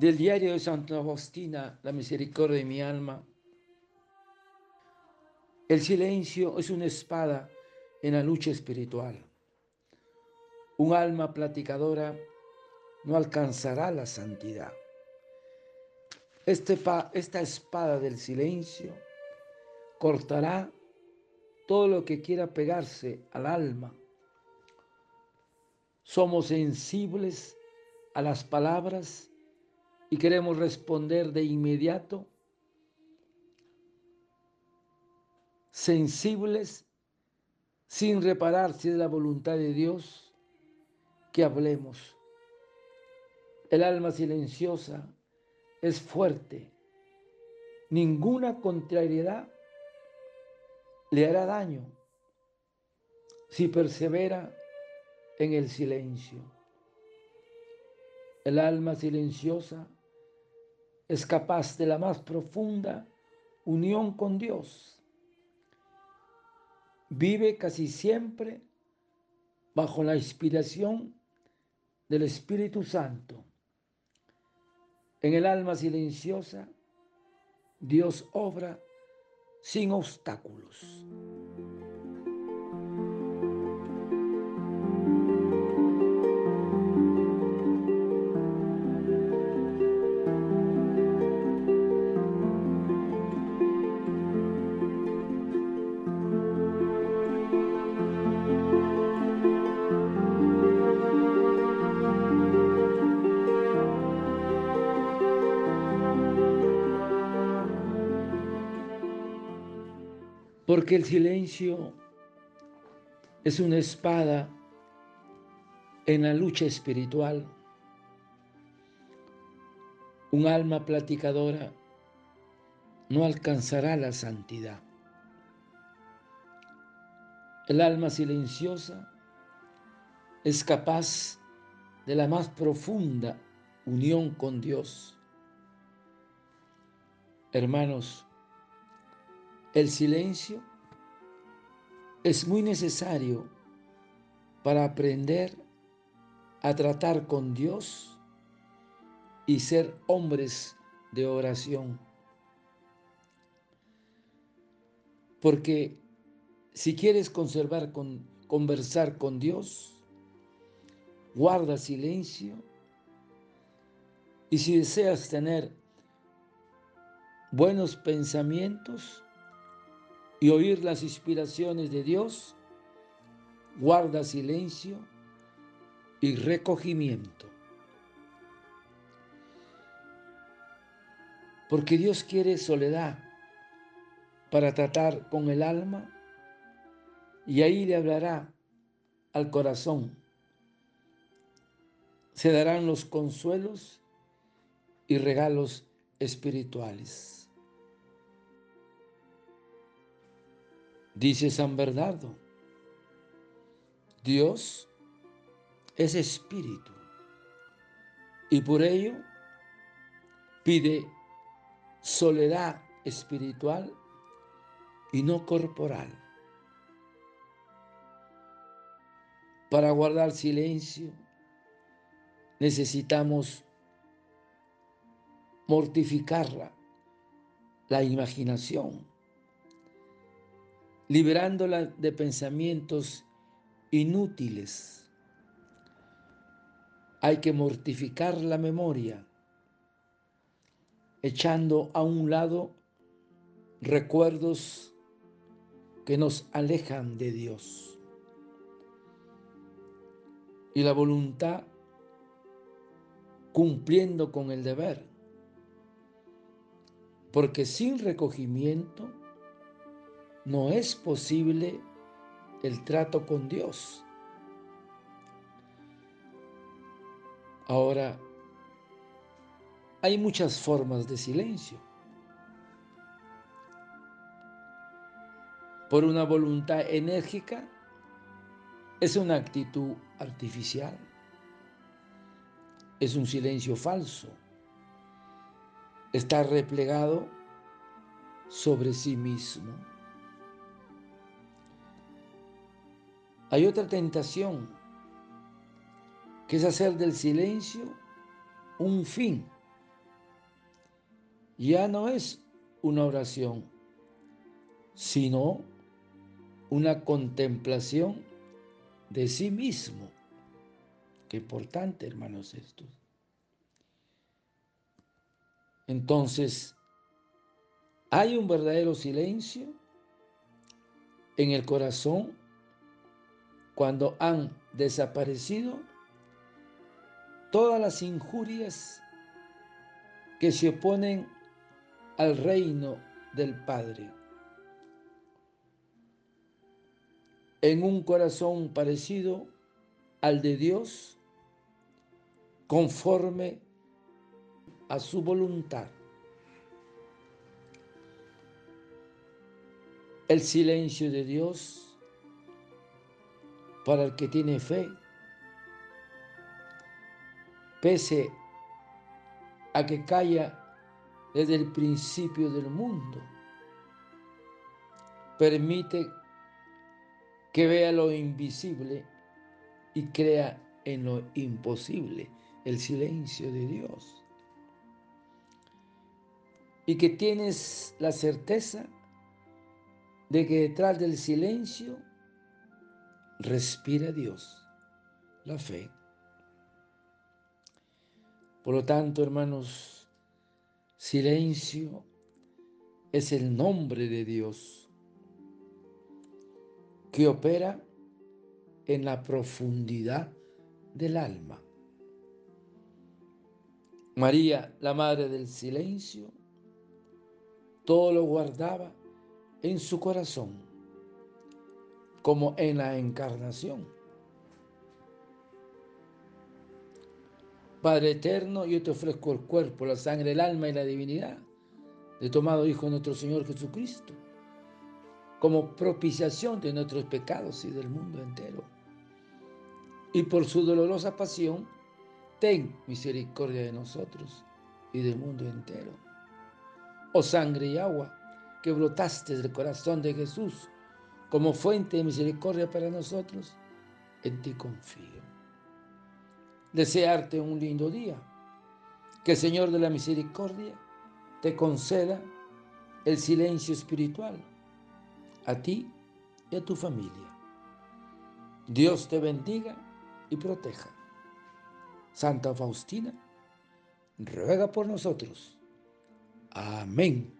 del diario de Santa Agostina, La misericordia de mi alma. El silencio es una espada en la lucha espiritual. Un alma platicadora no alcanzará la santidad. Este esta espada del silencio cortará todo lo que quiera pegarse al alma. Somos sensibles a las palabras y queremos responder de inmediato, sensibles, sin reparar si es la voluntad de Dios que hablemos. El alma silenciosa es fuerte. Ninguna contrariedad le hará daño si persevera en el silencio. El alma silenciosa es capaz de la más profunda unión con Dios. Vive casi siempre bajo la inspiración del Espíritu Santo. En el alma silenciosa, Dios obra sin obstáculos. Porque el silencio es una espada en la lucha espiritual. Un alma platicadora no alcanzará la santidad. El alma silenciosa es capaz de la más profunda unión con Dios. Hermanos, el silencio es muy necesario para aprender a tratar con Dios y ser hombres de oración. Porque si quieres conservar con, conversar con Dios, guarda silencio y si deseas tener buenos pensamientos, y oír las inspiraciones de Dios, guarda silencio y recogimiento. Porque Dios quiere soledad para tratar con el alma y ahí le hablará al corazón. Se darán los consuelos y regalos espirituales. Dice San Bernardo, Dios es espíritu y por ello pide soledad espiritual y no corporal. Para guardar silencio necesitamos mortificarla, la imaginación liberándola de pensamientos inútiles. Hay que mortificar la memoria, echando a un lado recuerdos que nos alejan de Dios. Y la voluntad cumpliendo con el deber, porque sin recogimiento no es posible el trato con Dios. Ahora, hay muchas formas de silencio. Por una voluntad enérgica es una actitud artificial. Es un silencio falso. Está replegado sobre sí mismo. Hay otra tentación, que es hacer del silencio un fin ya no es una oración, sino una contemplación de sí mismo. Qué importante, hermanos, esto. Entonces, hay un verdadero silencio en el corazón cuando han desaparecido todas las injurias que se oponen al reino del Padre. En un corazón parecido al de Dios, conforme a su voluntad. El silencio de Dios para el que tiene fe, pese a que calla desde el principio del mundo, permite que vea lo invisible y crea en lo imposible, el silencio de Dios. Y que tienes la certeza de que detrás del silencio respira Dios, la fe. Por lo tanto, hermanos, silencio es el nombre de Dios que opera en la profundidad del alma. María, la Madre del Silencio, todo lo guardaba en su corazón, como en la encarnación. Padre eterno, yo te ofrezco el cuerpo, la sangre, el alma y la divinidad de tomado Hijo de nuestro Señor Jesucristo, como propiciación de nuestros pecados y del mundo entero. Y por su dolorosa pasión, ten misericordia de nosotros y del mundo entero oh sangre y agua, que brotaste del corazón de Jesús como fuente de misericordia para nosotros, en ti confío. Desearte un lindo día, que el Señor de la Misericordia te conceda el silencio espiritual a ti y a tu familia. Dios te bendiga y proteja. Santa Faustina, ruega por nosotros. Amén.